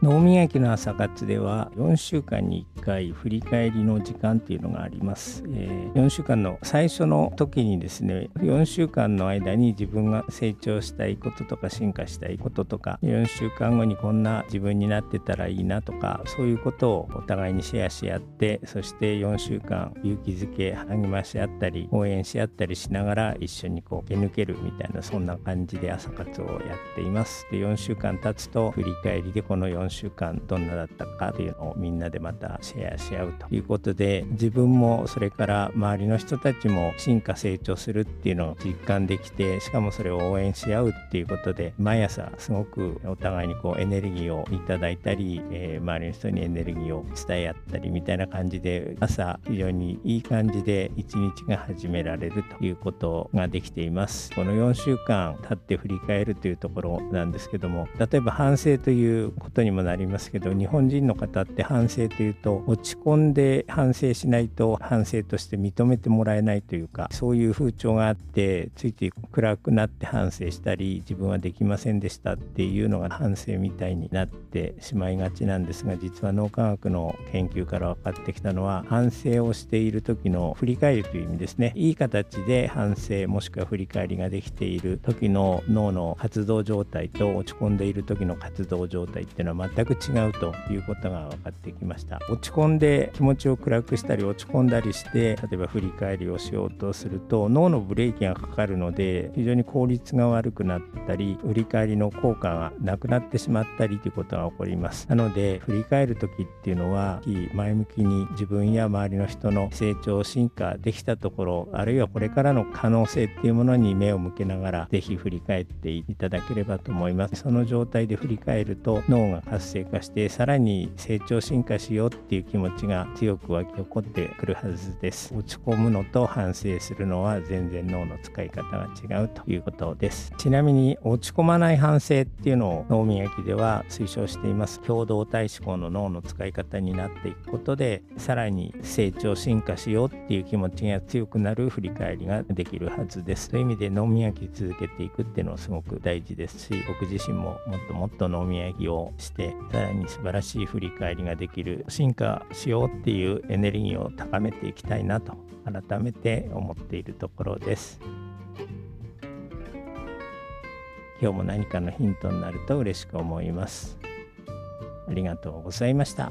脳磨きの朝活では4週間に1回振り返りの時間っていうのがあります、えー、4週間の最初の時にですね4週間の間に自分が成長したいこととか進化したいこととか4週間後にこんな自分になってたらいいなとかそういうことをお互いにシェアし合ってそして4週間勇気づけ励まし合ったり応援し合ったりしながら一緒にこう駆抜けるみたいなそんな感じで朝活をやっています。で4週間経つと振り返りでこの4 4週間どんなだったかというのをみんなでまたシェアし合うと。いうことで自分もそれから周りの人たちも進化成長するっていうのを実感できてしかもそれを応援し合うっていうことで毎朝すごくお互いにこうエネルギーをいただいたり、えー、周りの人にエネルギーを伝え合ったりみたいな感じで朝非常にいい感じで一日が始められるということができています。この4週間経って振り返るというところなんですけども例えば反省ということにもなりますけど日本人の方って反省というと落ち込んで反省しないと反省として認めてもらえないというかそういう風潮があってついて暗くなって反省したり自分はできませんでしたっていうのが反省みたいになってしまいがちなんですが実は脳科学の研究から分かってきたのは反省をしている時の振り返りという意味ですね。いい形で反省もしくは振り返りができている時の脳の活動状態と落ち込んでいる時の活動状態っていうのは全く違うということが分かってきました。落ち込んで気持ちを暗くしたり落ち込んだりして例えば振り返りをしようとすると脳のブレーキがかかるので非常に効率が悪くなったり振り返りの効果がなくなってしまったりということが起こります。なので振り返る時っていうのは前向きに自分や周りの人の成長進化できたところあるいはこれからの可能性っていうものに目を向けながら是非振り返っていただければと思います。その状態で振り返ると脳が活性化してさらに成長進化しようっていう気持ちが強く湧き起こってくるはずです。落ち込むのと反省するのは全然脳の使い方が違うということです。ちなみに落ち込まない反省っていうのを脳磨きでは推奨しています。共同体思考の脳の使い方になっていくことでさらに成長進化しようっていう気持ちが強くなる振り返りができるはずです。そういう意味で脳磨き続けていくっていうのはすごく大事ですし僕自身ももっともっと脳磨きをしてさらに素晴らしい振り返りができる進化しようっていうエネルギーを高めていきたいなと改めて思っているところです。今日も何かのヒントになると嬉しく思います。ありがとうございました。